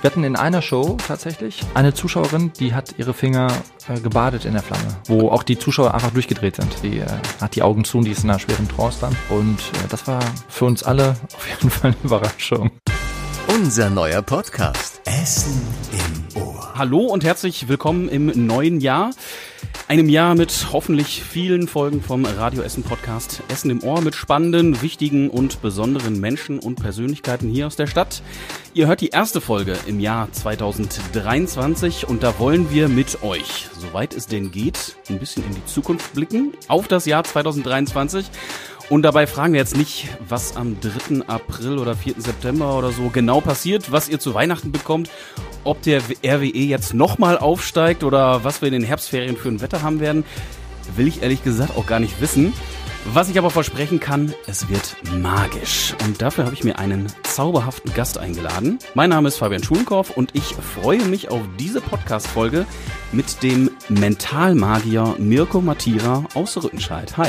Wir hatten in einer Show tatsächlich eine Zuschauerin, die hat ihre Finger äh, gebadet in der Flamme, wo auch die Zuschauer einfach durchgedreht sind. Die äh, hat die Augen zu und die ist in einer schweren Trance dann. Und äh, das war für uns alle auf jeden Fall eine Überraschung. Unser neuer Podcast. Essen im Ohr. Hallo und herzlich willkommen im neuen Jahr. Einem Jahr mit hoffentlich vielen Folgen vom Radio Essen Podcast Essen im Ohr mit spannenden, wichtigen und besonderen Menschen und Persönlichkeiten hier aus der Stadt. Ihr hört die erste Folge im Jahr 2023 und da wollen wir mit euch, soweit es denn geht, ein bisschen in die Zukunft blicken, auf das Jahr 2023 und dabei fragen wir jetzt nicht, was am 3. April oder 4. September oder so genau passiert, was ihr zu Weihnachten bekommt, ob der RWE jetzt nochmal aufsteigt oder was wir in den Herbstferien für ein Wetter haben werden, will ich ehrlich gesagt auch gar nicht wissen. Was ich aber versprechen kann, es wird magisch. Und dafür habe ich mir einen zauberhaften Gast eingeladen. Mein Name ist Fabian Schulenkorf und ich freue mich auf diese Podcast-Folge mit dem Mentalmagier Mirko Matira aus Rüttenscheid. Hi.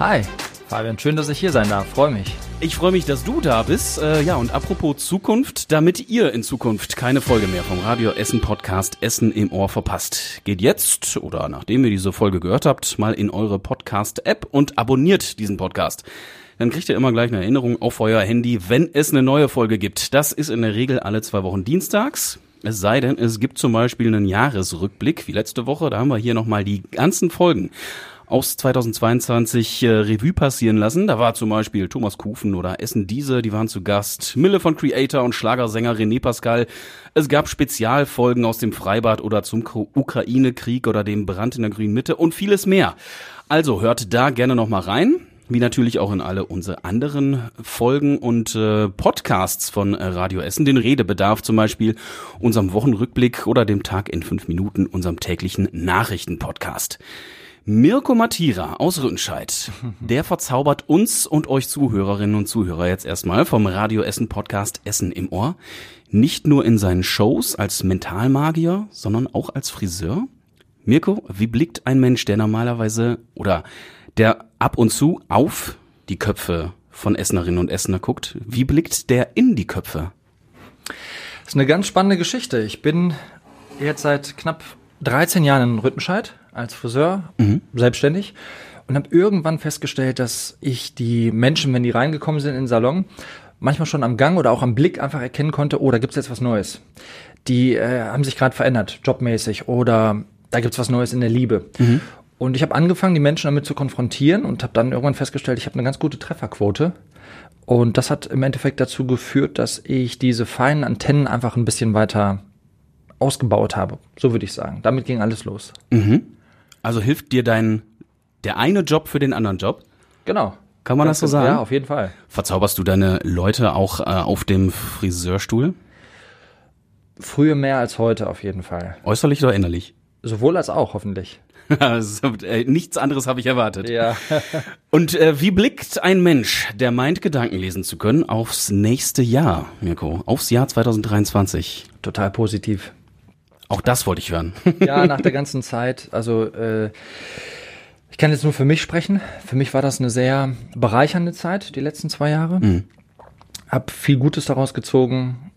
Hi. Fabian, schön, dass ich hier sein darf. Freue mich. Ich freue mich, dass du da bist. Äh, ja, und apropos Zukunft, damit ihr in Zukunft keine Folge mehr vom Radio Essen Podcast Essen im Ohr verpasst, geht jetzt oder nachdem ihr diese Folge gehört habt, mal in eure Podcast-App und abonniert diesen Podcast. Dann kriegt ihr immer gleich eine Erinnerung auf euer Handy, wenn es eine neue Folge gibt. Das ist in der Regel alle zwei Wochen dienstags. Es sei denn, es gibt zum Beispiel einen Jahresrückblick, wie letzte Woche. Da haben wir hier nochmal die ganzen Folgen aus 2022 äh, Revue passieren lassen. Da war zum Beispiel Thomas Kufen oder Essen Diese, die waren zu Gast. Mille von Creator und Schlagersänger René Pascal. Es gab Spezialfolgen aus dem Freibad oder zum Ukraine-Krieg oder dem Brand in der grünen Mitte und vieles mehr. Also hört da gerne nochmal rein wie natürlich auch in alle unsere anderen Folgen und äh, Podcasts von äh, Radio Essen, den Redebedarf zum Beispiel, unserem Wochenrückblick oder dem Tag in fünf Minuten, unserem täglichen Nachrichtenpodcast. Mirko Matira aus Rüttenscheid, der verzaubert uns und euch Zuhörerinnen und Zuhörer jetzt erstmal vom Radio Essen Podcast Essen im Ohr. Nicht nur in seinen Shows als Mentalmagier, sondern auch als Friseur. Mirko, wie blickt ein Mensch, der normalerweise oder der ab und zu auf die Köpfe von Essenerinnen und Essener guckt, wie blickt der in die Köpfe? Das ist eine ganz spannende Geschichte. Ich bin jetzt seit knapp 13 Jahren in Rüttenscheid als Friseur, mhm. selbstständig und habe irgendwann festgestellt, dass ich die Menschen, wenn die reingekommen sind in den Salon, manchmal schon am Gang oder auch am Blick einfach erkennen konnte, oh, da gibt's jetzt was Neues. Die äh, haben sich gerade verändert, jobmäßig oder da gibt's was Neues in der Liebe. Mhm. Und ich habe angefangen, die Menschen damit zu konfrontieren und habe dann irgendwann festgestellt, ich habe eine ganz gute Trefferquote. Und das hat im Endeffekt dazu geführt, dass ich diese feinen Antennen einfach ein bisschen weiter ausgebaut habe. So würde ich sagen. Damit ging alles los. Mhm. Also hilft dir dein, der eine Job für den anderen Job? Genau. Kann man das so sagen? Ja, auf jeden Fall. Verzauberst du deine Leute auch äh, auf dem Friseurstuhl? Früher mehr als heute, auf jeden Fall. Äußerlich oder innerlich? Sowohl als auch, hoffentlich. Äh, nichts anderes habe ich erwartet. Ja. Und äh, wie blickt ein Mensch, der meint, Gedanken lesen zu können, aufs nächste Jahr, Mirko? Aufs Jahr 2023? Total positiv. Auch das wollte ich hören. ja, nach der ganzen Zeit. Also äh, ich kann jetzt nur für mich sprechen. Für mich war das eine sehr bereichernde Zeit, die letzten zwei Jahre. Mhm. Hab viel Gutes daraus gezogen.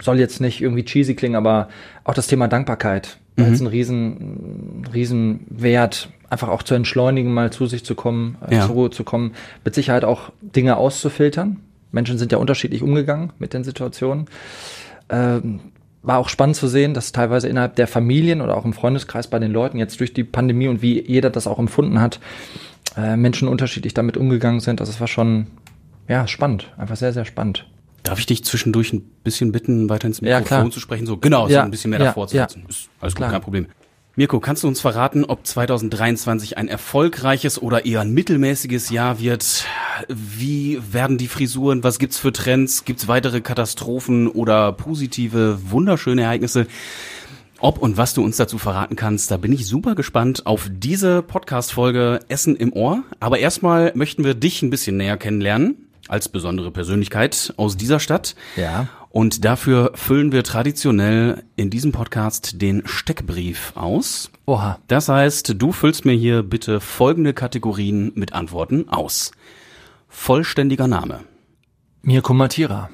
Soll jetzt nicht irgendwie cheesy klingen, aber auch das Thema Dankbarkeit mhm. ist ein riesen, riesen Wert, einfach auch zu entschleunigen, mal zu sich zu kommen, äh, ja. zur Ruhe zu kommen, mit Sicherheit auch Dinge auszufiltern. Menschen sind ja unterschiedlich umgegangen mit den Situationen. Ähm, war auch spannend zu sehen, dass teilweise innerhalb der Familien oder auch im Freundeskreis bei den Leuten jetzt durch die Pandemie und wie jeder das auch empfunden hat, äh, Menschen unterschiedlich damit umgegangen sind. Also es war schon, ja, spannend. Einfach sehr, sehr spannend. Darf ich dich zwischendurch ein bisschen bitten, weiter ins Mikrofon ja, zu sprechen? So, genau, ja, so ein bisschen mehr ja, davor zu sitzen. Ist alles gut, kein Problem. Mirko, kannst du uns verraten, ob 2023 ein erfolgreiches oder eher ein mittelmäßiges Jahr wird? Wie werden die Frisuren? Was gibt's für Trends? Gibt's weitere Katastrophen oder positive, wunderschöne Ereignisse? Ob und was du uns dazu verraten kannst, da bin ich super gespannt auf diese Podcast-Folge Essen im Ohr. Aber erstmal möchten wir dich ein bisschen näher kennenlernen als besondere Persönlichkeit aus dieser Stadt. Ja. Und dafür füllen wir traditionell in diesem Podcast den Steckbrief aus. Oha. Das heißt, du füllst mir hier bitte folgende Kategorien mit Antworten aus. Vollständiger Name. Mirko Matira.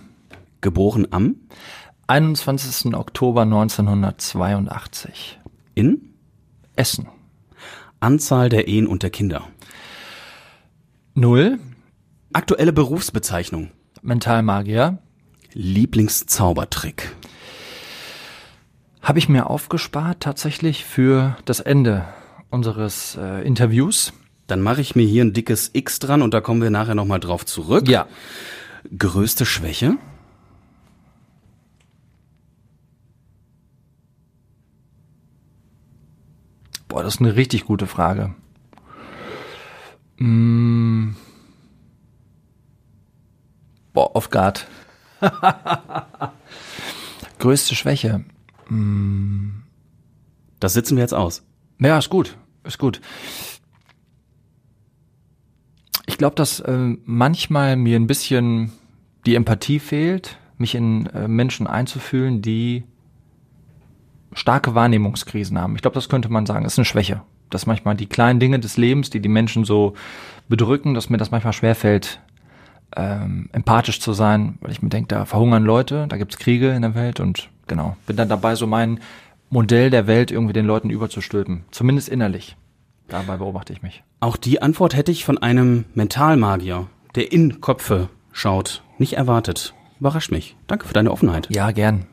Geboren am 21. Oktober 1982. In? Essen. Anzahl der Ehen und der Kinder. Null. Aktuelle Berufsbezeichnung. Mentalmagier. Lieblingszaubertrick. Habe ich mir aufgespart tatsächlich für das Ende unseres äh, Interviews. Dann mache ich mir hier ein dickes X dran und da kommen wir nachher nochmal drauf zurück. Ja. Größte Schwäche? Boah, das ist eine richtig gute Frage. Mm. Boah, off guard. Größte Schwäche. Das sitzen wir jetzt aus. Ja, ist gut. Ist gut. Ich glaube, dass äh, manchmal mir ein bisschen die Empathie fehlt, mich in äh, Menschen einzufühlen, die starke Wahrnehmungskrisen haben. Ich glaube, das könnte man sagen, das ist eine Schwäche. Dass manchmal die kleinen Dinge des Lebens, die die Menschen so bedrücken, dass mir das manchmal schwerfällt, ähm, empathisch zu sein, weil ich mir denke, da verhungern Leute, da gibt's Kriege in der Welt und genau, bin dann dabei, so mein Modell der Welt irgendwie den Leuten überzustülpen. Zumindest innerlich. Dabei beobachte ich mich. Auch die Antwort hätte ich von einem Mentalmagier, der in Köpfe schaut, nicht erwartet. Überrascht mich. Danke für deine Offenheit. Ja, gern.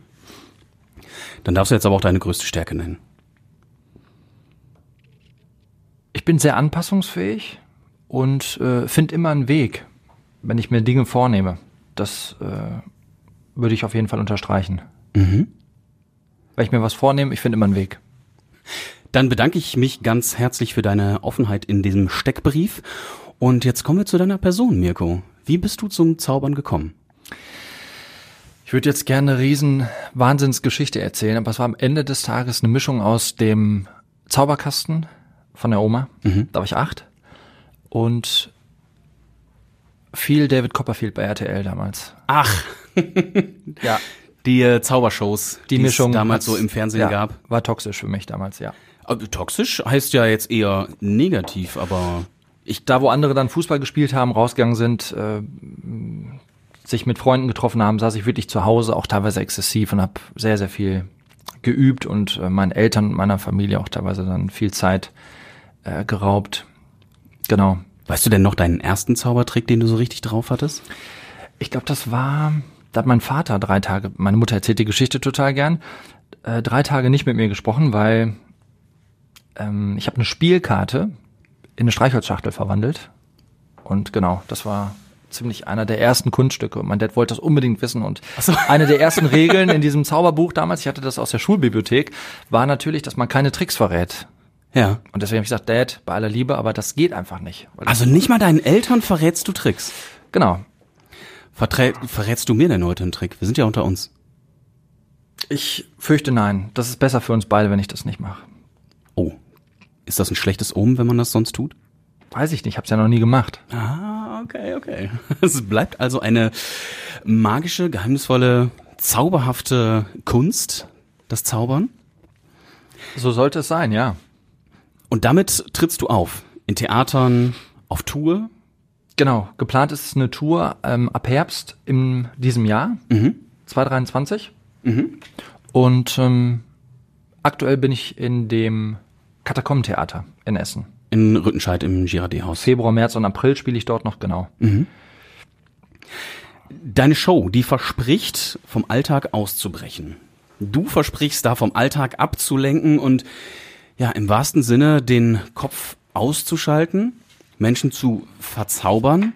Dann darfst du jetzt aber auch deine größte Stärke nennen. Ich bin sehr anpassungsfähig und äh, finde immer einen Weg, wenn ich mir Dinge vornehme. Das äh, würde ich auf jeden Fall unterstreichen. Mhm. Wenn ich mir was vornehme, ich finde immer einen Weg. Dann bedanke ich mich ganz herzlich für deine Offenheit in diesem Steckbrief. Und jetzt kommen wir zu deiner Person, Mirko. Wie bist du zum Zaubern gekommen? Ich würde jetzt gerne eine riesen Wahnsinnsgeschichte erzählen, aber es war am Ende des Tages eine Mischung aus dem Zauberkasten von der Oma, da war ich acht, und viel David Copperfield bei RTL damals. Ach, Ja, die äh, Zaubershows, die es Mischung damals so im Fernsehen ja, gab. War toxisch für mich damals, ja. Aber toxisch heißt ja jetzt eher negativ, aber Ich, da wo andere dann Fußball gespielt haben, rausgegangen sind, äh, sich mit Freunden getroffen haben, saß ich wirklich zu Hause, auch teilweise exzessiv und habe sehr, sehr viel geübt und äh, meinen Eltern und meiner Familie auch teilweise dann viel Zeit äh, geraubt. Genau. Weißt du denn noch deinen ersten Zaubertrick, den du so richtig drauf hattest? Ich glaube, das war, da hat mein Vater drei Tage, meine Mutter erzählt die Geschichte total gern, äh, drei Tage nicht mit mir gesprochen, weil ähm, ich habe eine Spielkarte in eine Streichholzschachtel verwandelt. Und genau, das war ziemlich einer der ersten Kunststücke. Und mein Dad wollte das unbedingt wissen. Und eine der ersten Regeln in diesem Zauberbuch damals, ich hatte das aus der Schulbibliothek, war natürlich, dass man keine Tricks verrät. Ja. Und deswegen habe ich gesagt, Dad, bei aller Liebe, aber das geht einfach nicht. Also nicht mal deinen Eltern verrätst du Tricks. genau. Verträ verrätst du mir denn heute einen Trick? Wir sind ja unter uns. Ich fürchte nein. Das ist besser für uns beide, wenn ich das nicht mache. Oh. Ist das ein schlechtes Omen, wenn man das sonst tut? Weiß ich nicht, hab's ja noch nie gemacht. Ah, okay, okay. Es bleibt also eine magische, geheimnisvolle, zauberhafte Kunst, das Zaubern. So sollte es sein, ja. Und damit trittst du auf. In Theatern, auf Tour. Genau. Geplant ist eine Tour ähm, ab Herbst in diesem Jahr, 2023. Und ähm, aktuell bin ich in dem Katakombentheater in Essen. In Rüttenscheid im Girardet-Haus. Februar, März und April spiele ich dort noch genau. Deine Show, die verspricht, vom Alltag auszubrechen. Du versprichst da vom Alltag abzulenken und ja, im wahrsten Sinne den Kopf auszuschalten, Menschen zu verzaubern.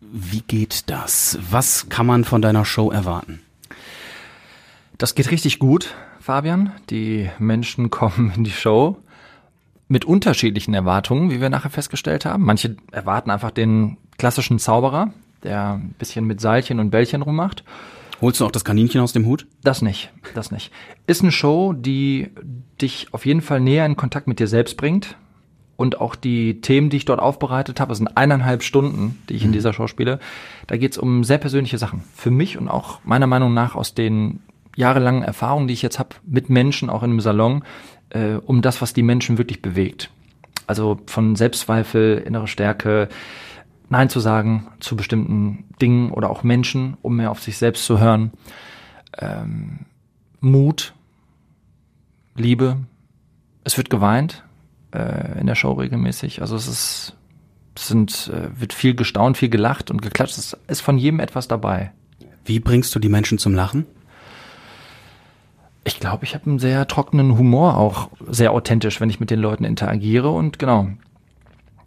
Wie geht das? Was kann man von deiner Show erwarten? Das geht richtig gut, Fabian. Die Menschen kommen in die Show mit unterschiedlichen Erwartungen, wie wir nachher festgestellt haben. Manche erwarten einfach den klassischen Zauberer, der ein bisschen mit Seilchen und Bällchen rummacht. Holst du auch das Kaninchen aus dem Hut? Das nicht, das nicht. Ist eine Show, die dich auf jeden Fall näher in Kontakt mit dir selbst bringt. Und auch die Themen, die ich dort aufbereitet habe, das sind eineinhalb Stunden, die ich in dieser Show spiele. Da geht es um sehr persönliche Sachen. Für mich und auch meiner Meinung nach aus den jahrelangen Erfahrungen, die ich jetzt habe mit Menschen, auch in einem Salon, äh, um das, was die Menschen wirklich bewegt. Also von Selbstzweifel, innere Stärke, Nein zu sagen zu bestimmten Dingen oder auch Menschen, um mehr auf sich selbst zu hören ähm, Mut, Liebe. Es wird geweint äh, in der Show regelmäßig. Also es ist, es sind, äh, wird viel gestaunt, viel gelacht und geklatscht. Es ist von jedem etwas dabei. Wie bringst du die Menschen zum Lachen? Ich glaube, ich habe einen sehr trockenen Humor, auch sehr authentisch, wenn ich mit den Leuten interagiere und genau,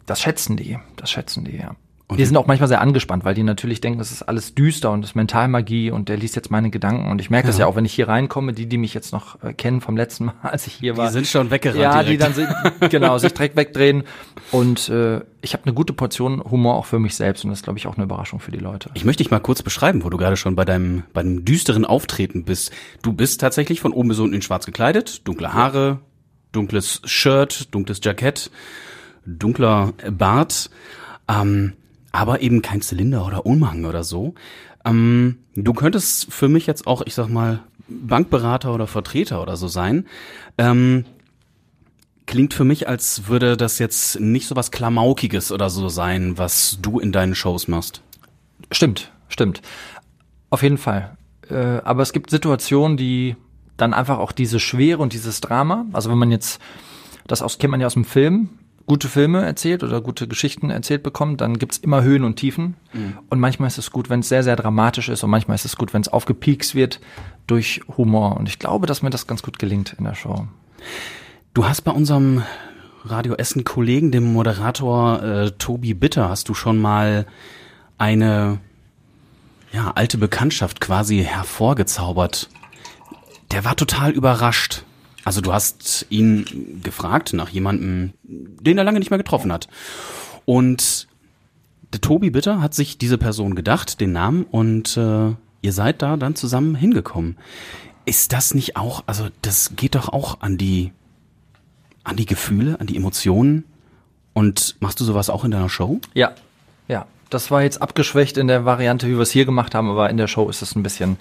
das schätzen die, das schätzen die, ja. Und die sind auch manchmal sehr angespannt, weil die natürlich denken, das ist alles düster und das ist Mentalmagie und der liest jetzt meine Gedanken. Und ich merke ja. das ja auch, wenn ich hier reinkomme, die, die mich jetzt noch äh, kennen vom letzten Mal, als ich hier war. Die sind schon weggerannt. Ja, direkt. die dann genau, sich direkt wegdrehen. Und äh, ich habe eine gute Portion Humor auch für mich selbst und das ist, glaube ich, auch eine Überraschung für die Leute. Ich möchte dich mal kurz beschreiben, wo du gerade schon bei deinem, bei deinem düsteren Auftreten bist. Du bist tatsächlich von oben bis unten in schwarz gekleidet, dunkle Haare, dunkles Shirt, dunkles Jackett, dunkler Bart. Ähm, aber eben kein Zylinder oder Umhang oder so. Ähm, du könntest für mich jetzt auch, ich sag mal, Bankberater oder Vertreter oder so sein. Ähm, klingt für mich, als würde das jetzt nicht so was Klamaukiges oder so sein, was du in deinen Shows machst. Stimmt, stimmt. Auf jeden Fall. Äh, aber es gibt Situationen, die dann einfach auch diese Schwere und dieses Drama, also wenn man jetzt, das aus, kennt man ja aus dem Film, gute Filme erzählt oder gute Geschichten erzählt bekommt, dann gibt's immer Höhen und Tiefen. Mhm. Und manchmal ist es gut, wenn es sehr, sehr dramatisch ist und manchmal ist es gut, wenn es aufgepiekst wird durch Humor. Und ich glaube, dass mir das ganz gut gelingt in der Show. Du hast bei unserem Radio Essen Kollegen, dem Moderator äh, Tobi Bitter, hast du schon mal eine ja, alte Bekanntschaft quasi hervorgezaubert. Der war total überrascht also du hast ihn gefragt nach jemandem, den er lange nicht mehr getroffen hat. Und der Tobi Bitter hat sich diese Person gedacht, den Namen, und äh, ihr seid da dann zusammen hingekommen. Ist das nicht auch, also das geht doch auch an die, an die Gefühle, an die Emotionen. Und machst du sowas auch in deiner Show? Ja, ja. Das war jetzt abgeschwächt in der Variante, wie wir es hier gemacht haben, aber in der Show ist es ein bisschen,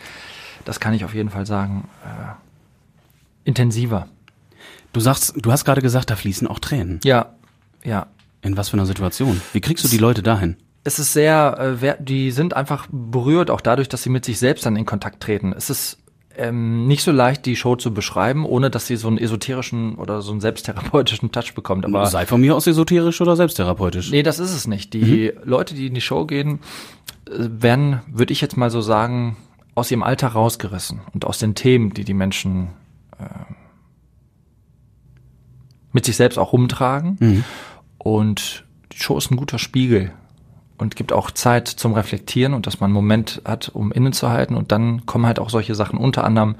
das kann ich auf jeden Fall sagen, äh, intensiver. Du sagst, du hast gerade gesagt, da fließen auch Tränen. Ja, ja. In was für einer Situation? Wie kriegst du die Leute dahin? Es ist sehr, äh, die sind einfach berührt, auch dadurch, dass sie mit sich selbst dann in Kontakt treten. Es ist ähm, nicht so leicht, die Show zu beschreiben, ohne dass sie so einen esoterischen oder so einen selbsttherapeutischen Touch bekommt. Aber sei von mir aus esoterisch oder selbsttherapeutisch. Nee, das ist es nicht. Die mhm. Leute, die in die Show gehen, äh, werden, würde ich jetzt mal so sagen, aus ihrem Alter rausgerissen und aus den Themen, die die Menschen mit sich selbst auch rumtragen. Mhm. Und die Show ist ein guter Spiegel und gibt auch Zeit zum Reflektieren und dass man einen Moment hat, um innezuhalten. Und dann kommen halt auch solche Sachen unter anderem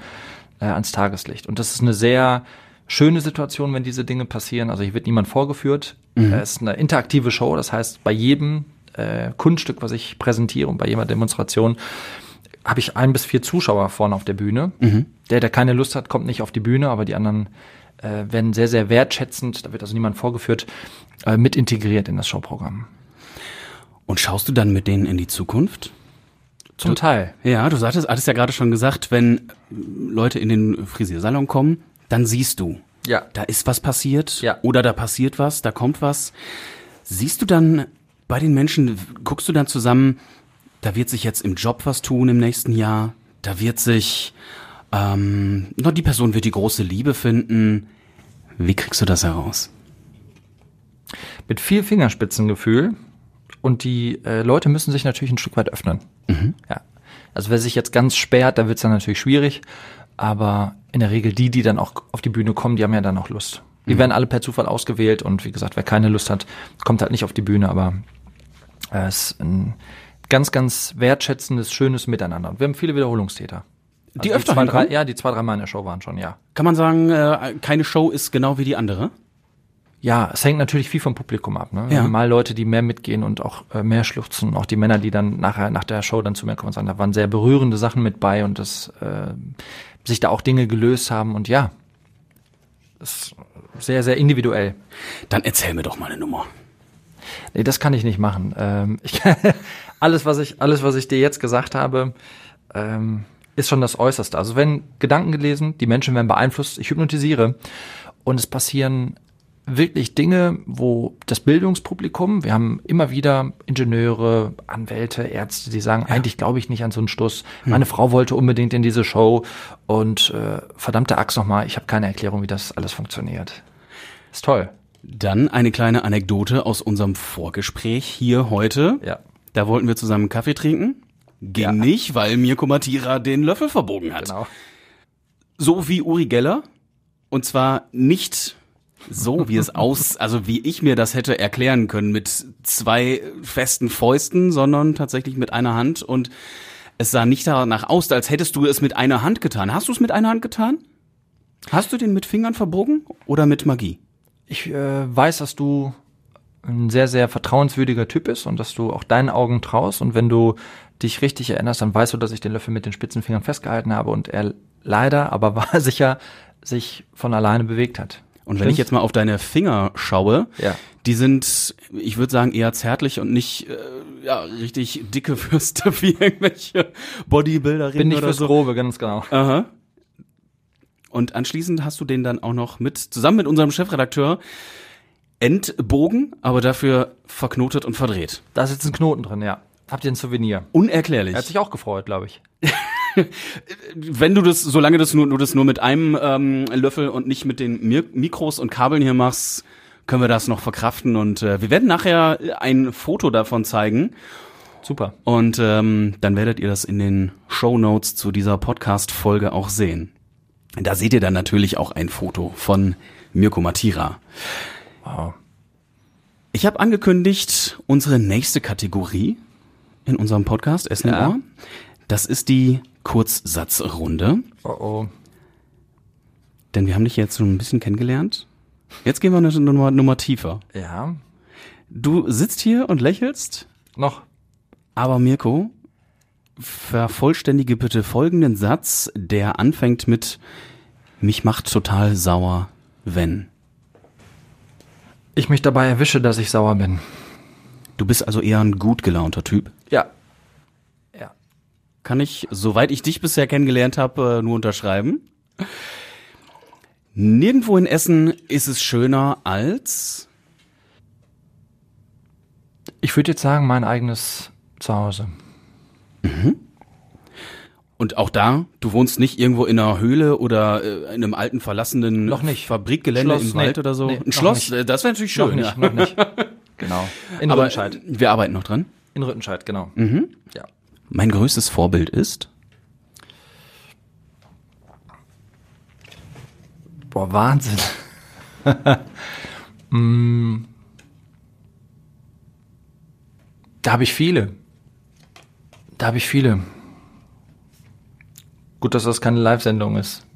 äh, ans Tageslicht. Und das ist eine sehr schöne Situation, wenn diese Dinge passieren. Also hier wird niemand vorgeführt. Mhm. Es ist eine interaktive Show. Das heißt, bei jedem äh, Kunststück, was ich präsentiere und bei jeder Demonstration, habe ich ein bis vier Zuschauer vorne auf der Bühne. Mhm. Der, der keine Lust hat, kommt nicht auf die Bühne, aber die anderen äh, werden sehr, sehr wertschätzend, da wird also niemand vorgeführt, äh, mit integriert in das Showprogramm. Und schaust du dann mit denen in die Zukunft? Zum du, Teil. Ja, du sagtest, hattest ja gerade schon gesagt, wenn Leute in den Frisiersalon kommen, dann siehst du. Ja. Da ist was passiert. Ja. Oder da passiert was, da kommt was. Siehst du dann bei den Menschen, guckst du dann zusammen, da wird sich jetzt im Job was tun im nächsten Jahr, da wird sich, ähm, na, die Person wird die große Liebe finden. Wie kriegst du das heraus? Mit viel Fingerspitzengefühl und die äh, Leute müssen sich natürlich ein Stück weit öffnen. Mhm. Ja. Also wer sich jetzt ganz sperrt, da wird es dann natürlich schwierig. Aber in der Regel die, die dann auch auf die Bühne kommen, die haben ja dann auch Lust. Die mhm. werden alle per Zufall ausgewählt und wie gesagt, wer keine Lust hat, kommt halt nicht auf die Bühne, aber äh, es ist ein ganz, ganz wertschätzendes, schönes Miteinander. Wir haben viele Wiederholungstäter. Also die öfter die zwei, drei, Ja, die zwei, drei Mal in der Show waren schon, ja. Kann man sagen, äh, keine Show ist genau wie die andere? Ja, es hängt natürlich viel vom Publikum ab. Ne? Ja. Mal Leute, die mehr mitgehen und auch äh, mehr schluchzen. Auch die Männer, die dann nachher nach der Show dann zu mir kommen und sagen, da waren sehr berührende Sachen mit bei und dass äh, sich da auch Dinge gelöst haben. Und ja, ist sehr, sehr individuell. Dann erzähl mir doch mal eine Nummer. Nee, das kann ich nicht machen. Ähm, ich, alles, was ich, alles, was ich dir jetzt gesagt habe, ähm, ist schon das Äußerste. Also wenn Gedanken gelesen, die Menschen werden beeinflusst, ich hypnotisiere und es passieren wirklich Dinge, wo das Bildungspublikum, wir haben immer wieder Ingenieure, Anwälte, Ärzte, die sagen, eigentlich glaube ich nicht an so einen Stuss. Meine Frau wollte unbedingt in diese Show und äh, verdammte Axt nochmal, ich habe keine Erklärung, wie das alles funktioniert. Ist toll. Dann eine kleine Anekdote aus unserem Vorgespräch hier heute. Ja. Da wollten wir zusammen Kaffee trinken. Ging Ja. nicht, weil Mirko Matira den Löffel verbogen hat. Genau. So wie Uri Geller. Und zwar nicht so, wie es aus, also wie ich mir das hätte erklären können, mit zwei festen Fäusten, sondern tatsächlich mit einer Hand. Und es sah nicht danach aus, als hättest du es mit einer Hand getan. Hast du es mit einer Hand getan? Hast du den mit Fingern verbogen oder mit Magie? Ich äh, weiß, dass du ein sehr, sehr vertrauenswürdiger Typ bist und dass du auch deinen Augen traust. Und wenn du dich richtig erinnerst, dann weißt du, dass ich den Löffel mit den spitzen Fingern festgehalten habe und er leider, aber war sicher, sich von alleine bewegt hat. Und wenn ich jetzt mal auf deine Finger schaue, Ja. die sind, ich würde sagen, eher zärtlich und nicht äh, ja, richtig dicke Würste wie irgendwelche Bodybuilderinnen Bin nicht oder fürs so. Grobe, ganz genau. Aha. Und anschließend hast du den dann auch noch mit, zusammen mit unserem Chefredakteur, entbogen, aber dafür verknotet und verdreht. Da ist jetzt ein Knoten drin, ja. Habt ihr ein Souvenir? Unerklärlich. Er hat sich auch gefreut, glaube ich. Wenn du das, solange das nur, du das nur mit einem ähm, Löffel und nicht mit den Mir Mikros und Kabeln hier machst, können wir das noch verkraften. Und äh, wir werden nachher ein Foto davon zeigen. Super. Und ähm, dann werdet ihr das in den Show Notes zu dieser Podcast-Folge auch sehen. Da seht ihr dann natürlich auch ein Foto von Mirko Matira. Wow. Ich habe angekündigt, unsere nächste Kategorie in unserem Podcast Essen Ja. im Ohr. Das ist die Kurzsatzrunde. Oh oh. Denn wir haben dich jetzt schon ein bisschen kennengelernt. Jetzt gehen wir eine Nummer, Nummer tiefer. Ja. Du sitzt hier und lächelst, Noch. aber Mirko, vervollständige bitte folgenden Satz, der anfängt mit mich macht total sauer, wenn. Ich mich dabei erwische, dass ich sauer bin. Du bist also eher ein gut gelaunter Typ. Ja. Ja. Kann ich, soweit ich dich bisher kennengelernt habe, äh, nur unterschreiben. Nirgendwo in Essen ist es schöner als Ich würde jetzt sagen, mein eigenes Zuhause. Und auch da, du wohnst nicht irgendwo in einer Höhle oder äh, in einem alten verlassenen Noch nicht. Fabrikgelände Schloss, im Wald nee, oder so. nee, Ein Schloss, nicht. das wäre natürlich schön. noch nicht, noch nicht. Genau. In Aber Rüttenscheid. wir arbeiten noch dran. In Rüttenscheid, genau. Ja. Mein größtes Vorbild ist Boah, Wahnsinn. Mm. Da habe ich viele. Da habe ich viele. Gut, dass das keine Live-Sendung ist.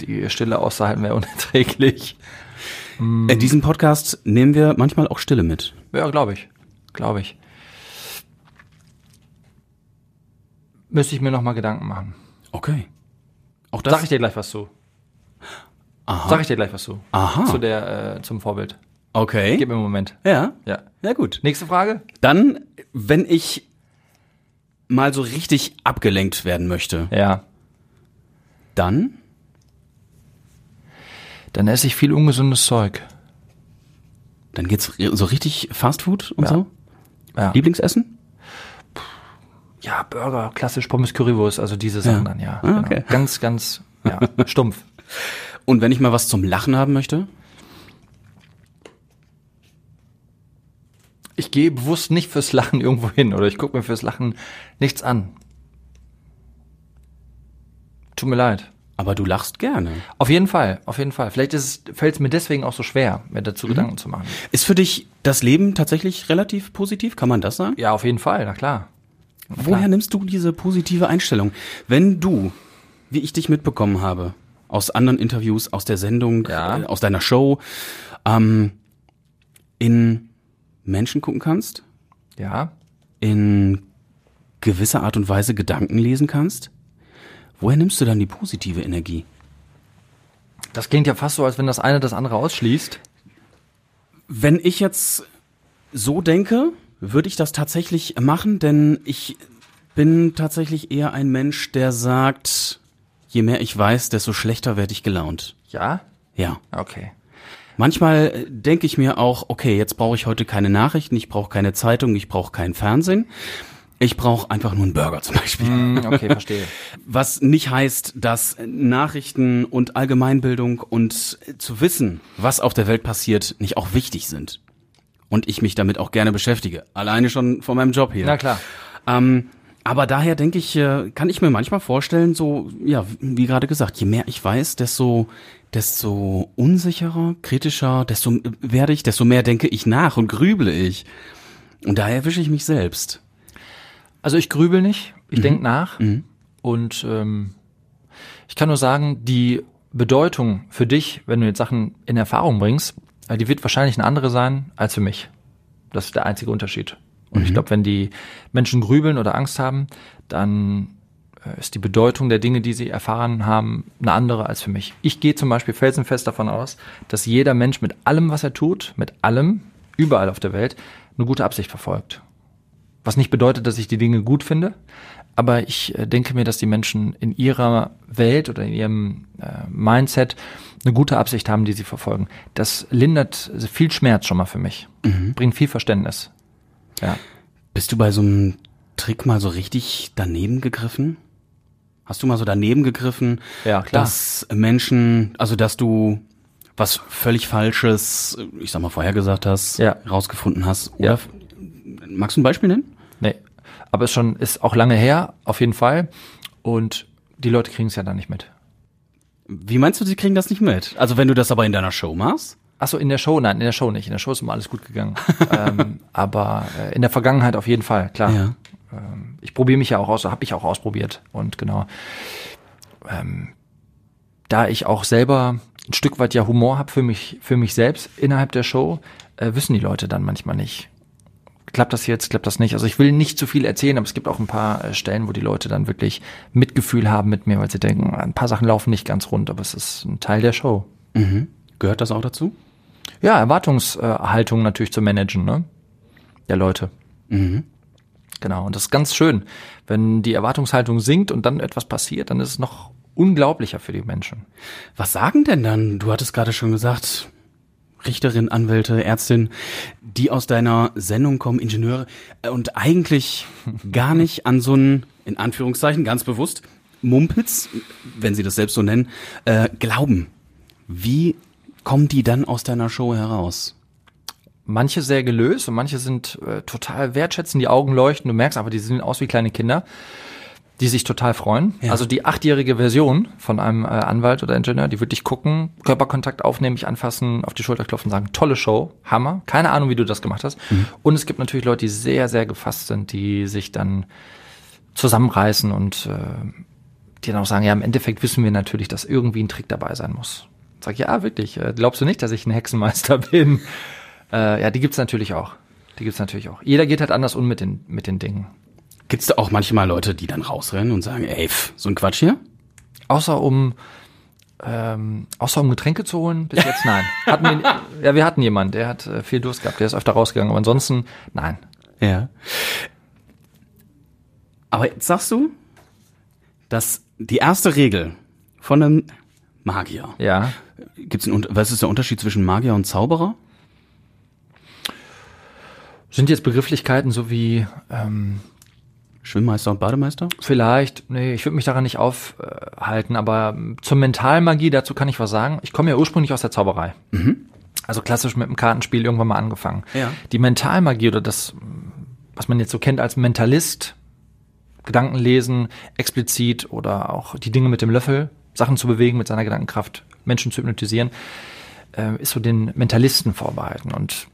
Die Stille auszuhalten wäre unerträglich. in diesem Podcast nehmen wir manchmal auch Stille mit. Ja, glaube ich. Glaube ich. Müsste ich mir noch mal Gedanken machen. Okay. Auch das Sag ich dir gleich was zu. Aha. Sag ich dir gleich was zu. Aha. Zu der, äh, zum Vorbild. Okay. Gib mir einen Moment. Ja. Ja. Ja gut. Nächste Frage? Dann, wenn ich mal so richtig abgelenkt werden möchte, Ja. dann Dann esse ich viel ungesundes Zeug. dann geht's so richtig Fastfood und Ja. so. Ja. Lieblingsessen? ja, Burger, klassisch Pommes Currywurst, also diese Sachen dann, ja. Ah, okay. Genau. Ganz, ganz, ja, stumpf. Und wenn ich mal was zum Lachen haben möchte? Ich gehe bewusst nicht fürs Lachen irgendwo hin oder ich gucke mir fürs Lachen nichts an. Tut mir leid. Aber du lachst gerne. Auf jeden Fall, auf jeden Fall. Vielleicht fällt es mir deswegen auch so schwer, mir Mhm. dazu Gedanken zu machen. Ist für dich das Leben tatsächlich relativ positiv? Kann man das sagen? Ja, auf jeden Fall, na klar. Woher nimmst du diese positive Einstellung? Wenn du, wie ich dich mitbekommen habe, aus anderen Interviews, aus der Sendung, Ja. äh, aus deiner Show, ähm, in Menschen gucken kannst, Ja. in gewisser Art und Weise Gedanken lesen kannst, woher nimmst du dann die positive Energie? Das klingt ja fast so, als wenn das eine das andere ausschließt. Wenn ich jetzt so denke, würde ich das tatsächlich machen, denn ich bin tatsächlich eher ein Mensch, der sagt, je mehr ich weiß, desto schlechter werde ich gelaunt. Ja? Ja. Okay. Manchmal denke ich mir auch, okay, jetzt brauche ich heute keine Nachrichten, ich brauche keine Zeitung, ich brauche kein Fernsehen. Ich brauche einfach nur einen Burger zum Beispiel. Mm, okay, verstehe. Was nicht heißt, dass Nachrichten und Allgemeinbildung und zu wissen, was auf der Welt passiert, nicht auch wichtig sind. Und ich mich damit auch gerne beschäftige. Alleine schon von meinem Job hier. Na klar. Ähm, aber daher denke ich, äh, kann ich mir manchmal vorstellen, so, ja, wie gerade gesagt, je mehr ich weiß, desto, desto unsicherer, kritischer, desto werde ich, desto mehr denke ich nach und grüble ich. Und daher erwische ich mich selbst. Also ich grübel nicht, ich mhm. denke nach mhm. und ähm, ich kann nur sagen, die Bedeutung für dich, wenn du jetzt Sachen in Erfahrung bringst, äh, die wird wahrscheinlich eine andere sein als für mich. Das ist der einzige Unterschied. Und mhm. ich glaube, wenn die Menschen grübeln oder Angst haben, dann äh, ist die Bedeutung der Dinge, die sie erfahren haben, eine andere als für mich. Ich gehe zum Beispiel felsenfest davon aus, dass jeder Mensch mit allem, was er tut, mit allem, überall auf der Welt, eine gute Absicht verfolgt. Was nicht bedeutet, dass ich die Dinge gut finde, aber ich äh, denke mir, dass die Menschen in ihrer Welt oder in ihrem äh, Mindset eine gute Absicht haben, die sie verfolgen. Das lindert viel Schmerz schon mal für mich, mhm. bringt viel Verständnis. Ja. Bist du bei so einem Trick mal so richtig daneben gegriffen? Hast du mal so daneben gegriffen, ja, klar. dass Menschen, also dass du was völlig Falsches, ich sag mal vorher gesagt hast, ja. rausgefunden hast? Oder ja. magst du ein Beispiel nennen? Nee. Aber es schon ist auch lange her, auf jeden Fall. Und die Leute kriegen es ja dann nicht mit. Wie meinst du, sie kriegen das nicht mit? Also wenn du das aber in deiner Show machst? Achso, in der Show, nein, in der Show nicht. In der Show ist immer alles gut gegangen. ähm, aber äh, in der Vergangenheit auf jeden Fall, klar. Ja. Ähm, ich probiere mich ja auch aus, habe ich auch ausprobiert. Und genau. Ähm, da ich auch selber ein Stück weit ja Humor habe für mich, für mich selbst innerhalb der Show, äh, wissen die Leute dann manchmal nicht, klappt das jetzt, klappt das nicht. Also ich will nicht zu viel erzählen, aber es gibt auch ein paar äh, Stellen, wo die Leute dann wirklich Mitgefühl haben mit mir, weil sie denken, ein paar Sachen laufen nicht ganz rund, aber es ist ein Teil der Show. Mhm. Gehört das auch dazu? Ja, Erwartungshaltung natürlich zu managen, ne? Der Leute. Mhm. Genau. Und das ist ganz schön. Wenn die Erwartungshaltung sinkt und dann etwas passiert, dann ist es noch unglaublicher für die Menschen. Was sagen denn dann? Du hattest gerade schon gesagt, Richterin, Anwälte, Ärztin, die aus deiner Sendung kommen, Ingenieure äh, und eigentlich gar nicht an so einen, in Anführungszeichen, ganz bewusst, Mumpitz, wenn sie das selbst so nennen, äh, glauben. Wie kommen die dann aus deiner Show heraus? Manche sehr gelöst und manche sind äh, total wertschätzend, die Augen leuchten, du merkst aber, die sehen aus wie kleine Kinder die sich total freuen. Ja. Also die achtjährige Version von einem äh, Anwalt oder Ingenieur, die würde dich gucken, Körperkontakt aufnehmen, mich anfassen, auf die Schulter klopfen, sagen, tolle Show, Hammer. Keine Ahnung, wie du das gemacht hast. Mhm. Und es gibt natürlich Leute, die sehr, sehr gefasst sind, die sich dann zusammenreißen und äh, die dann auch sagen, ja, im Endeffekt wissen wir natürlich, dass irgendwie ein Trick dabei sein muss. Sag ich, ja, wirklich, äh, glaubst du nicht, dass ich ein Hexenmeister bin? Äh, ja, die gibt's natürlich auch. Die gibt's natürlich auch. Jeder geht halt anders um mit den, mit den Dingen. Gibt es da auch manchmal Leute, die dann rausrennen und sagen, ey, pff, so ein Quatsch hier? Außer um ähm, außer um Getränke zu holen, bis jetzt nein. Hatten wir, ja, wir hatten jemanden, der hat äh, viel Durst gehabt, der ist öfter rausgegangen, aber ansonsten nein. Ja. Aber jetzt sagst du, dass die erste Regel von einem Magier. Ja. Gibt's einen, was ist der Unterschied zwischen Magier und Zauberer? Sind jetzt Begrifflichkeiten so wie ähm, Schwimmmeister und Bademeister? Vielleicht, nee, ich würde mich daran nicht aufhalten, aber zur Mentalmagie, dazu kann ich was sagen. Ich komme ja ursprünglich aus der Zauberei. Mhm. Also klassisch mit dem Kartenspiel irgendwann mal angefangen. Ja. Die Mentalmagie oder das, was man jetzt so kennt als Mentalist, Gedanken lesen, explizit oder auch die Dinge mit dem Löffel, Sachen zu bewegen mit seiner Gedankenkraft, Menschen zu hypnotisieren, äh, ist so den Mentalisten vorbehalten. Und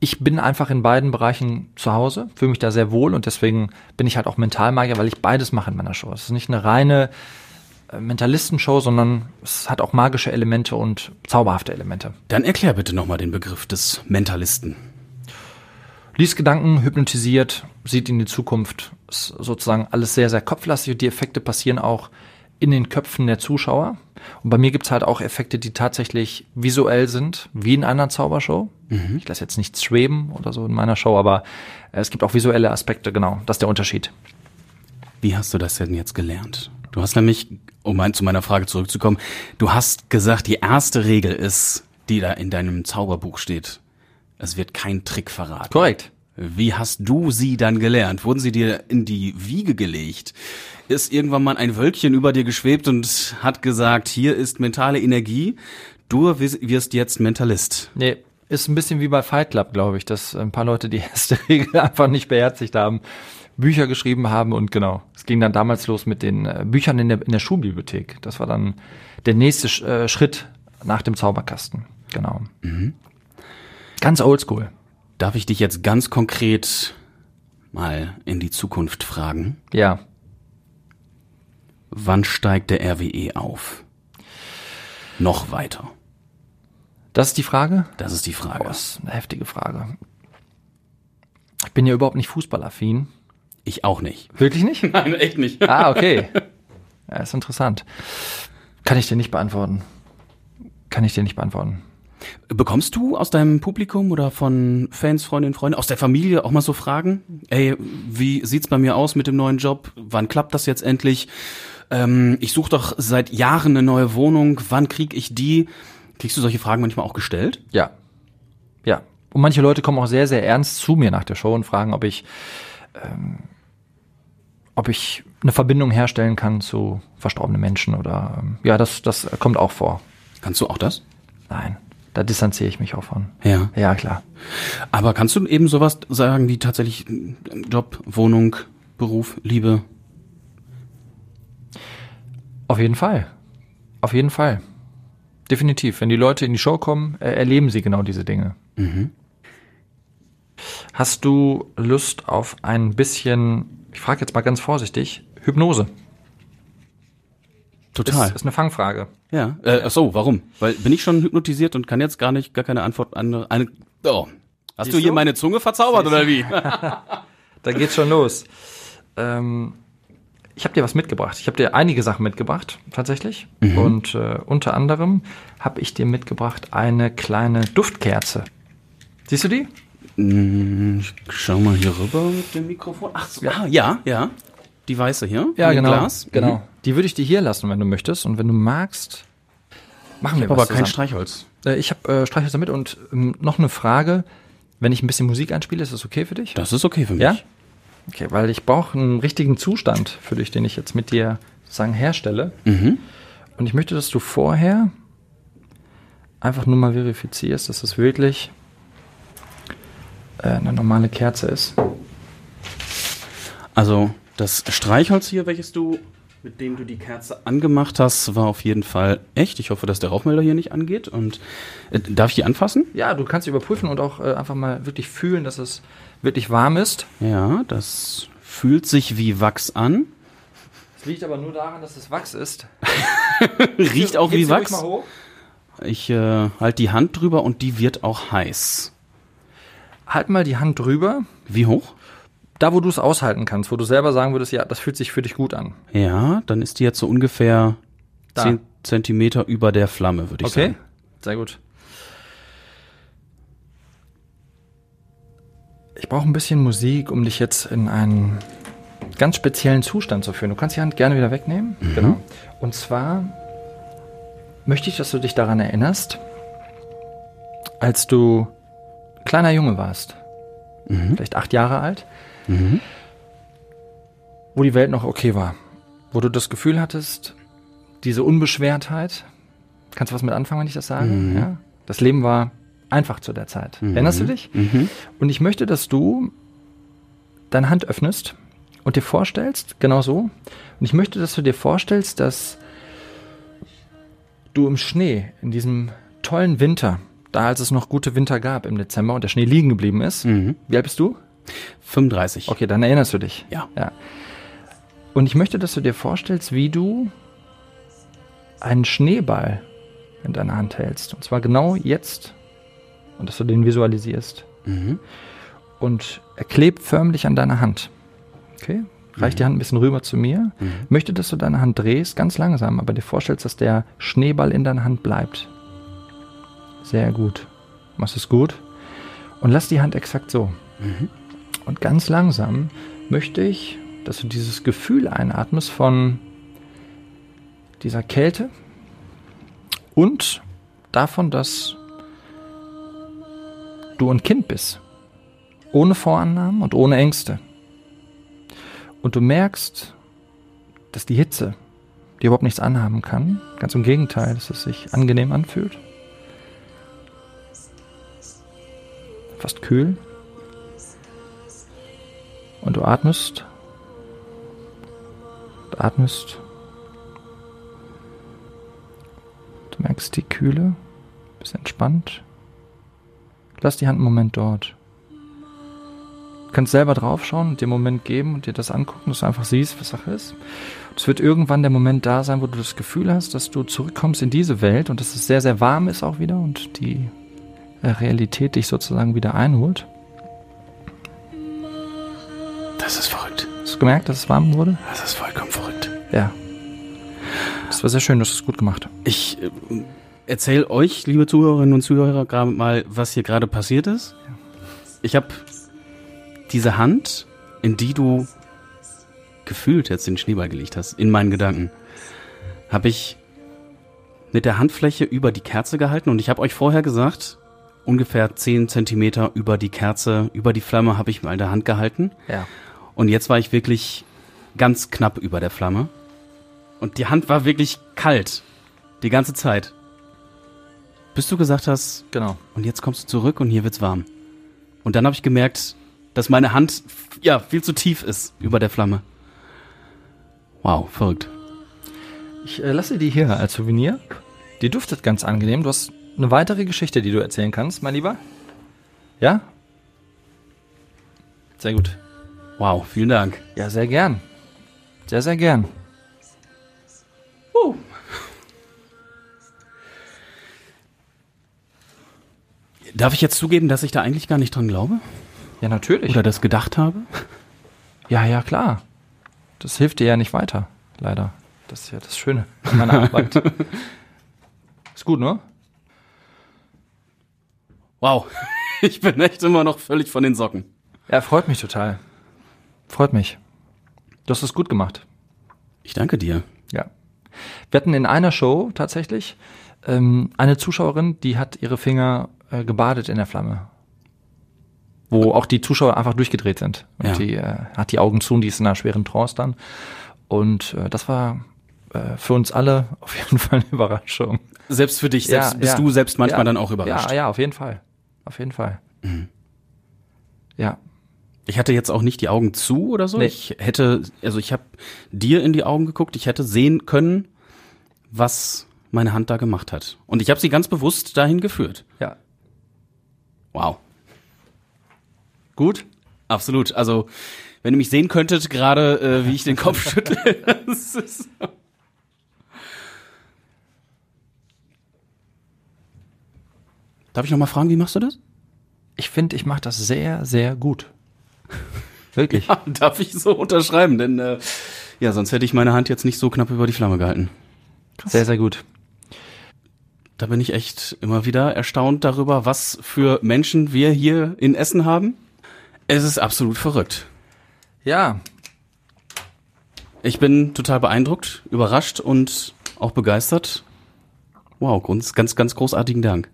ich bin einfach in beiden Bereichen zu Hause, fühle mich da sehr wohl und deswegen bin ich halt auch Mentalmagier, weil ich beides mache in meiner Show. Es ist nicht eine reine äh, Mentalistenshow, sondern es hat auch magische Elemente und zauberhafte Elemente. Dann erklär bitte nochmal den Begriff des Mentalisten. Liest Gedanken, hypnotisiert, sieht in die Zukunft, ist sozusagen alles sehr, sehr kopflastig und die Effekte passieren auch in den Köpfen der Zuschauer. Und bei mir gibt's halt auch Effekte, die tatsächlich visuell sind, wie in einer Zaubershow. Mhm. Ich lasse jetzt nichts schweben oder so in meiner Show, aber äh, es gibt auch visuelle Aspekte, genau. Das ist der Unterschied. Wie hast du das denn jetzt gelernt? Du hast nämlich, um mein, zu meiner Frage zurückzukommen, du hast gesagt, die erste Regel ist, die da in deinem Zauberbuch steht. Es wird kein Trick verraten. Korrekt. Wie hast du sie dann gelernt? Wurden sie dir in die Wiege gelegt? Ist irgendwann mal ein Wölkchen über dir geschwebt und hat gesagt, hier ist mentale Energie, du wirst jetzt Mentalist? Nee, ist ein bisschen wie bei Fight Club, glaube ich, dass ein paar Leute die erste Regel einfach nicht beherzigt haben, Bücher geschrieben haben und genau. Es ging dann damals los mit den äh, Büchern in der, in der Schulbibliothek. Das war dann der nächste äh, Schritt nach dem Zauberkasten. Genau. Mhm. Ganz oldschool. Darf ich dich jetzt ganz konkret mal in die Zukunft fragen? Ja. Wann steigt der RWE auf? Noch weiter. Das ist die Frage? Das ist die Frage. das ist eine heftige Frage. Ich bin ja überhaupt nicht fußballaffin. Ich auch nicht. Wirklich nicht? Nein, echt nicht. Ah, okay. Ja, ist interessant. Kann ich dir nicht beantworten. Kann ich dir nicht beantworten. Bekommst du aus deinem Publikum oder von Fans, Freundinnen, Freunden, aus der Familie auch mal so Fragen? Ey, wie sieht's bei mir aus mit dem neuen Job? Wann klappt das jetzt endlich? Ähm, ich suche doch seit Jahren eine neue Wohnung. Wann krieg ich die? Kriegst du solche Fragen manchmal auch gestellt? Ja. Ja. Und manche Leute kommen auch sehr, sehr ernst zu mir nach der Show und fragen, ob ich, ähm, ob ich eine Verbindung herstellen kann zu verstorbenen Menschen oder ähm, ja, das, das kommt auch vor. Kannst du auch das? Nein. Da distanziere ich mich auch von. Ja. Ja, klar. Aber kannst du eben sowas sagen wie tatsächlich Job, Wohnung, Beruf, Liebe? Auf jeden Fall. Auf jeden Fall. Definitiv. Wenn die Leute in die Show kommen, erleben sie genau diese Dinge. Mhm. Hast du Lust auf ein bisschen, ich frage jetzt mal ganz vorsichtig, Hypnose? Total. Ist, ist eine Fangfrage. Ja. Äh, ach so, warum? Weil bin ich schon hypnotisiert und kann jetzt gar nicht, gar keine Antwort an eine. Oh. Hast Siehst du hier du? meine Zunge verzaubert oder wie? da geht's schon los. Ähm, ich habe dir was mitgebracht. Ich habe dir einige Sachen mitgebracht, tatsächlich. Mhm. Und äh, unter anderem habe ich dir mitgebracht eine kleine Duftkerze. Siehst du die? Mm, ich schau mal hier rüber mit dem Mikrofon. Ach so, ja, ja, ja. Die weiße hier. Ja, genau. Glas. Genau. Mhm. Die würde ich dir hier lassen, wenn du möchtest. Und wenn du magst, machen wir ich was. Aber kein Streichholz. Äh, ich habe äh, Streichholz damit und ähm, noch eine Frage. Wenn ich ein bisschen Musik einspiele, ist das okay für dich? Das ist okay für mich. Ja? Okay, weil ich brauche einen richtigen Zustand für dich, den ich jetzt mit dir sozusagen herstelle. Mhm. Und ich möchte, dass du vorher einfach nur mal verifizierst, dass es wirklich äh, eine normale Kerze ist. Also das Streichholz hier, welches du, mit dem du die Kerze angemacht hast, war auf jeden Fall echt. Ich hoffe, dass der Rauchmelder hier nicht angeht. Und äh, darf ich die anfassen? Ja, du kannst sie überprüfen und auch äh, einfach mal wirklich fühlen, dass es wirklich warm ist. Ja, das fühlt sich wie Wachs an. Es liegt aber nur daran, dass es Wachs ist. Riecht auch wie Wachs. Ich äh, halte die Hand drüber und die wird auch heiß. Halt mal die Hand drüber. Wie hoch? da, wo du es aushalten kannst, wo du selber sagen würdest, ja, das fühlt sich für dich gut an. Ja, dann ist die jetzt so ungefähr da. 10 Zentimeter über der Flamme, würde ich okay. sagen. Okay, sehr gut. Ich brauche ein bisschen Musik, um dich jetzt in einen ganz speziellen Zustand zu führen. Du kannst die Hand gerne wieder wegnehmen. Mhm. Genau. Und zwar möchte ich, dass du dich daran erinnerst, als du kleiner Junge warst, mhm. vielleicht acht Jahre alt, Mhm. Wo die Welt noch okay war. Wo du das Gefühl hattest, diese Unbeschwertheit, kannst du was mit anfangen, wenn ich das sage? Mhm. Ja? Das Leben war einfach zu der Zeit. Mhm. Erinnerst du dich? Mhm. Und ich möchte, dass du deine Hand öffnest und dir vorstellst, genau so. Und ich möchte, dass du dir vorstellst, dass du im Schnee, in diesem tollen Winter, da als es noch gute Winter gab im Dezember und der Schnee liegen geblieben ist, mhm. wie alt bist du? 35. Okay, dann erinnerst du dich. Ja. ja. Und ich möchte, dass du dir vorstellst, wie du einen Schneeball in deiner Hand hältst. Und zwar genau jetzt. Und dass du den visualisierst. Mhm. Und er klebt förmlich an deiner Hand. Okay? Reich mhm. die Hand ein bisschen rüber zu mir. Mhm. Möchte, dass du deine Hand drehst, ganz langsam, aber dir vorstellst, dass der Schneeball in deiner Hand bleibt. Sehr gut. Machst es gut. Und lass die Hand exakt so. Mhm. Und ganz langsam möchte ich, dass du dieses Gefühl einatmest von dieser Kälte und davon, dass du ein Kind bist. Ohne Vorannahmen und ohne Ängste. Und du merkst, dass die Hitze dir überhaupt nichts anhaben kann. Ganz im Gegenteil, dass es sich angenehm anfühlt. Fast kühl. Und du atmest. Du atmest. Du merkst die Kühle. Bist entspannt. Lass die Hand einen Moment dort. Du kannst selber draufschauen und dir einen Moment geben und dir das angucken, dass du einfach siehst, was Sache ist. Es wird irgendwann der Moment da sein, wo du das Gefühl hast, dass du zurückkommst in diese Welt und dass es sehr, sehr warm ist auch wieder und die Realität dich sozusagen wieder einholt. Das ist verrückt. Hast du gemerkt, dass es warm wurde? Das ist vollkommen verrückt. Ja. Das war sehr schön, du hast es gut gemacht. Ich äh, erzähle euch, liebe Zuhörerinnen und Zuhörer, gerade mal, was hier gerade passiert ist. Ich habe diese Hand, in die du gefühlt jetzt den Schneeball gelegt hast, in meinen Gedanken, habe ich mit der Handfläche über die Kerze gehalten und ich habe euch vorher gesagt, ungefähr 10 Zentimeter über die Kerze, über die Flamme habe ich mal der Hand gehalten. Ja. Und jetzt war ich wirklich ganz knapp über der Flamme. Und die Hand war wirklich kalt. Die ganze Zeit. Bis du gesagt hast, Genau. und jetzt kommst du zurück und hier wird's warm. Und dann habe ich gemerkt, dass meine Hand ja viel zu tief ist über der Flamme. Wow, verrückt. Ich äh, lasse die hier als Souvenir. Die duftet ganz angenehm. Du hast eine weitere Geschichte, die du erzählen kannst, mein Lieber. Ja? Sehr gut. Wow, vielen Dank. Ja, sehr gern. Sehr, sehr gern. Darf ich jetzt zugeben, dass ich da eigentlich gar nicht dran glaube? Ja, natürlich. Oder das gedacht habe? Ja, ja, klar. Das hilft dir ja nicht weiter, leider. Das ist ja das Schöne an meiner Arbeit. ist gut, ne? Wow, ich bin echt immer noch völlig von den Socken. Ja, freut mich total. Freut mich. Du hast es gut gemacht. Ich danke dir. Ja. Wir hatten in einer Show tatsächlich ähm, eine Zuschauerin, die hat ihre Finger äh, gebadet in der Flamme. Wo auch die Zuschauer einfach durchgedreht sind. Und Ja. die äh, hat die Augen zu und die ist in einer schweren Trance dann. Und äh, das war äh, für uns alle auf jeden Fall eine Überraschung. Selbst für dich, selbst Ja, bist ja. du selbst manchmal ja. dann auch überrascht. Mhm. Ja, ja, auf jeden Fall. Auf jeden Fall. Ja. Ich hatte jetzt auch nicht die Augen zu oder so. Nee. Ich hätte, also ich habe dir in die Augen geguckt. Ich hätte sehen können, was meine Hand da gemacht hat. Und ich habe sie ganz bewusst dahin geführt. Ja. Wow. Gut? Absolut. Also, wenn ihr mich sehen könntet, gerade äh, wie ich den Kopf schüttle. das ist Darf ich noch mal fragen, wie machst du das? Ich finde, ich mache das sehr, sehr gut. Wirklich. Ja, darf ich so unterschreiben, denn äh, ja, sonst hätte ich meine Hand jetzt nicht so knapp über die Flamme gehalten. Sehr, sehr gut. Da bin ich echt immer wieder erstaunt darüber, was für Menschen wir hier in Essen haben. Es ist absolut verrückt. Ja, Ich bin total beeindruckt, überrascht und auch begeistert. Wow, ganz, ganz, ganz großartigen Dank.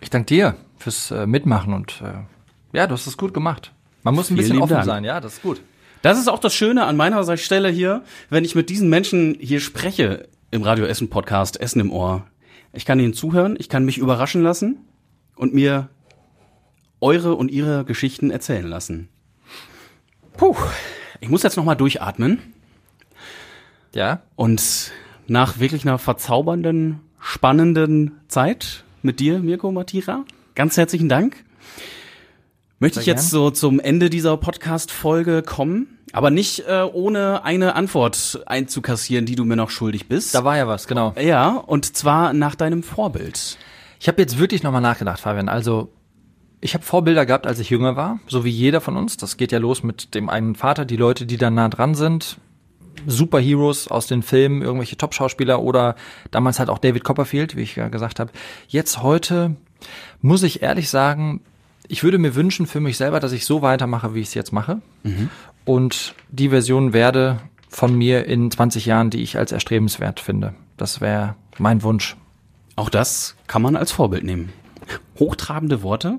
ich danke dir fürs äh, Mitmachen und äh, ja, du hast es gut gemacht. Man muss ein Vielen bisschen offen Dank. sein, ja, das ist gut. Das ist auch das Schöne an meiner Seite- Stelle hier, wenn ich mit diesen Menschen hier spreche im Radio Essen Podcast, Essen im Ohr. Ich kann ihnen zuhören, ich kann mich überraschen lassen und mir eure und ihre Geschichten erzählen lassen. Puh, ich muss jetzt noch mal durchatmen Ja, und nach wirklich einer verzaubernden, spannenden Zeit mit dir, Mirko Matira, ganz herzlichen Dank. Möchte ich jetzt gern. so zum Ende dieser Podcast-Folge kommen, aber nicht äh, ohne eine Antwort einzukassieren, die du mir noch schuldig bist. da war ja was, genau. ja, und zwar nach deinem Vorbild. Ich habe jetzt wirklich nochmal nachgedacht, Fabian. Also, ich habe Vorbilder gehabt, als ich jünger war, so wie jeder von uns. Das geht ja los mit dem einen Vater, die Leute, die dann nah dran sind. Superheroes aus den Filmen, irgendwelche Top-Schauspieler oder damals halt auch David Copperfield, wie ich ja gesagt habe. Jetzt heute muss ich ehrlich sagen, ich würde mir wünschen für mich selber, dass ich so weitermache, wie ich es jetzt mache. Und die Version werde von mir in 20 Jahren, die ich als erstrebenswert finde. Das wäre mein Wunsch. Auch das kann man als Vorbild nehmen. Hochtrabende Worte.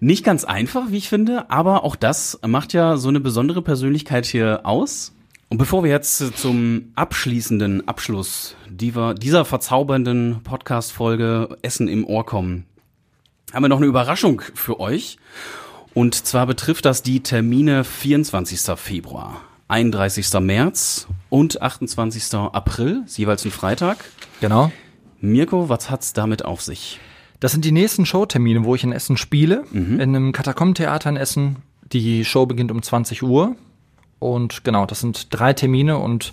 Nicht ganz einfach, wie ich finde, aber auch das macht ja so eine besondere Persönlichkeit hier aus. Und bevor wir jetzt zum abschließenden Abschluss dieser verzaubernden Podcast-Folge Essen im Ohr kommen, haben wir noch eine Überraschung für euch. Und zwar betrifft das die Termine 24. Februar, 31. März und 28. April, jeweils ein Freitag. Genau. Mirko, was hat's damit auf sich? Das sind die nächsten Showtermine, wo ich in Essen spiele, mhm. in einem Katakombentheater in Essen. Die Show beginnt um 20 Uhr. Und genau, das sind drei Termine und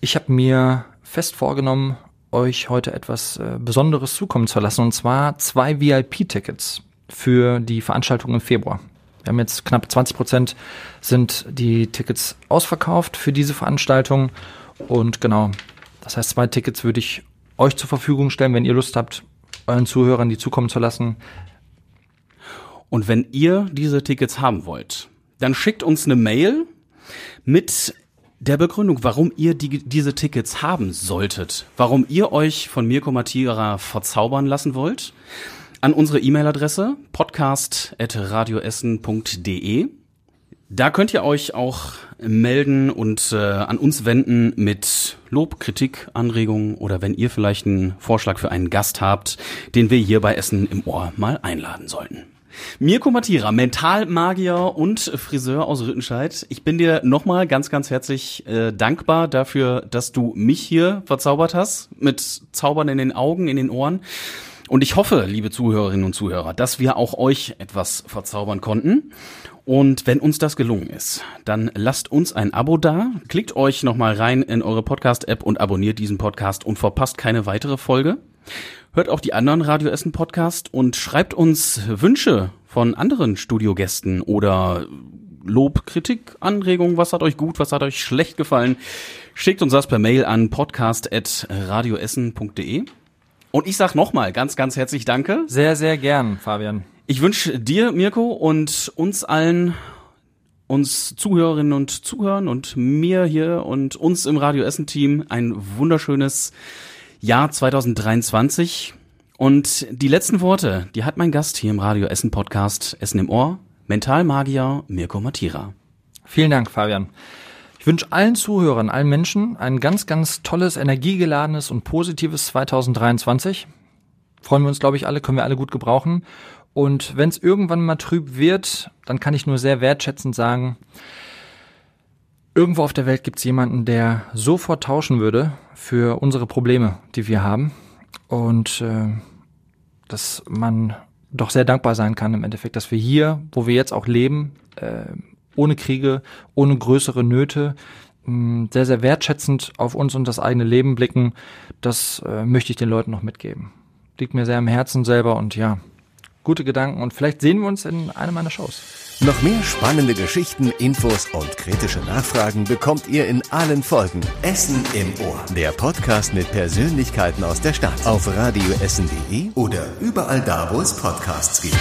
ich habe mir fest vorgenommen, euch heute etwas äh, Besonderes zukommen zu lassen, und zwar zwei VIP-Tickets für die Veranstaltung im Februar. Wir haben jetzt knapp 20 Prozent sind die Tickets ausverkauft für diese Veranstaltung. Und genau, das heißt, zwei Tickets würde ich euch zur Verfügung stellen, wenn ihr Lust habt, euren Zuhörern die zukommen zu lassen. Und wenn ihr diese Tickets haben wollt, dann schickt uns eine Mail mit der Begründung, warum ihr die, diese Tickets haben solltet, warum ihr euch von Mirko Matira verzaubern lassen wollt, an unsere E-Mail-Adresse podcast.radioessen.de. Da könnt ihr euch auch melden und äh, an uns wenden mit Lob, Kritik, Anregungen oder wenn ihr vielleicht einen Vorschlag für einen Gast habt, den wir hier bei Essen im Ohr mal einladen sollten. Mirko Matira, Mentalmagier und Friseur aus Rüttenscheid. Ich bin dir nochmal ganz, ganz herzlich äh, dankbar dafür, dass du mich hier verzaubert hast, mit Zaubern in den Augen, in den Ohren. Und ich hoffe, liebe Zuhörerinnen und Zuhörer, dass wir auch euch etwas verzaubern konnten. Und wenn uns das gelungen ist, dann lasst uns ein Abo da, klickt euch nochmal rein in eure Podcast-App und abonniert diesen Podcast und verpasst keine weitere Folge. Hört auch die anderen Radio Essen Podcast und schreibt uns Wünsche von anderen Studiogästen oder Lob, Kritik, Anregungen, was hat euch gut, was hat euch schlecht gefallen. Schickt uns das per Mail an podcast.radioessen.de. Und ich sag nochmal ganz, ganz herzlich Danke. Sehr, sehr gern, Fabian. Ich wünsche dir, Mirko, und uns allen, uns Zuhörerinnen und Zuhörern und mir hier und uns im Radio Essen Team ein wunderschönes Jahr 2023. Und die letzten Worte, die hat mein Gast hier im Radio Essen Podcast Essen im Ohr, Mentalmagier Mirko Matira. Vielen Dank, Fabian. Ich wünsche allen Zuhörern, allen Menschen ein ganz, ganz tolles, energiegeladenes und positives 2023. Freuen wir uns, glaube ich, alle, können wir alle gut gebrauchen. Und wenn es irgendwann mal trüb wird, dann kann ich nur sehr wertschätzend sagen, Irgendwo auf der Welt gibt es jemanden, der sofort tauschen würde für unsere Probleme, die wir haben. Und äh, dass man doch sehr dankbar sein kann im Endeffekt, dass wir hier, wo wir jetzt auch leben, äh, ohne Kriege, ohne größere Nöte, mh, sehr, sehr wertschätzend auf uns und das eigene Leben blicken. Das äh, möchte ich den Leuten noch mitgeben. Liegt mir sehr am Herzen selber und ja, gute Gedanken und vielleicht sehen wir uns in einer meiner Shows. Noch mehr spannende Geschichten, Infos und kritische Nachfragen bekommt ihr in allen Folgen. Essen im Ohr. Der Podcast mit Persönlichkeiten aus der Stadt. Auf radioessen.de oder überall da, wo es Podcasts gibt.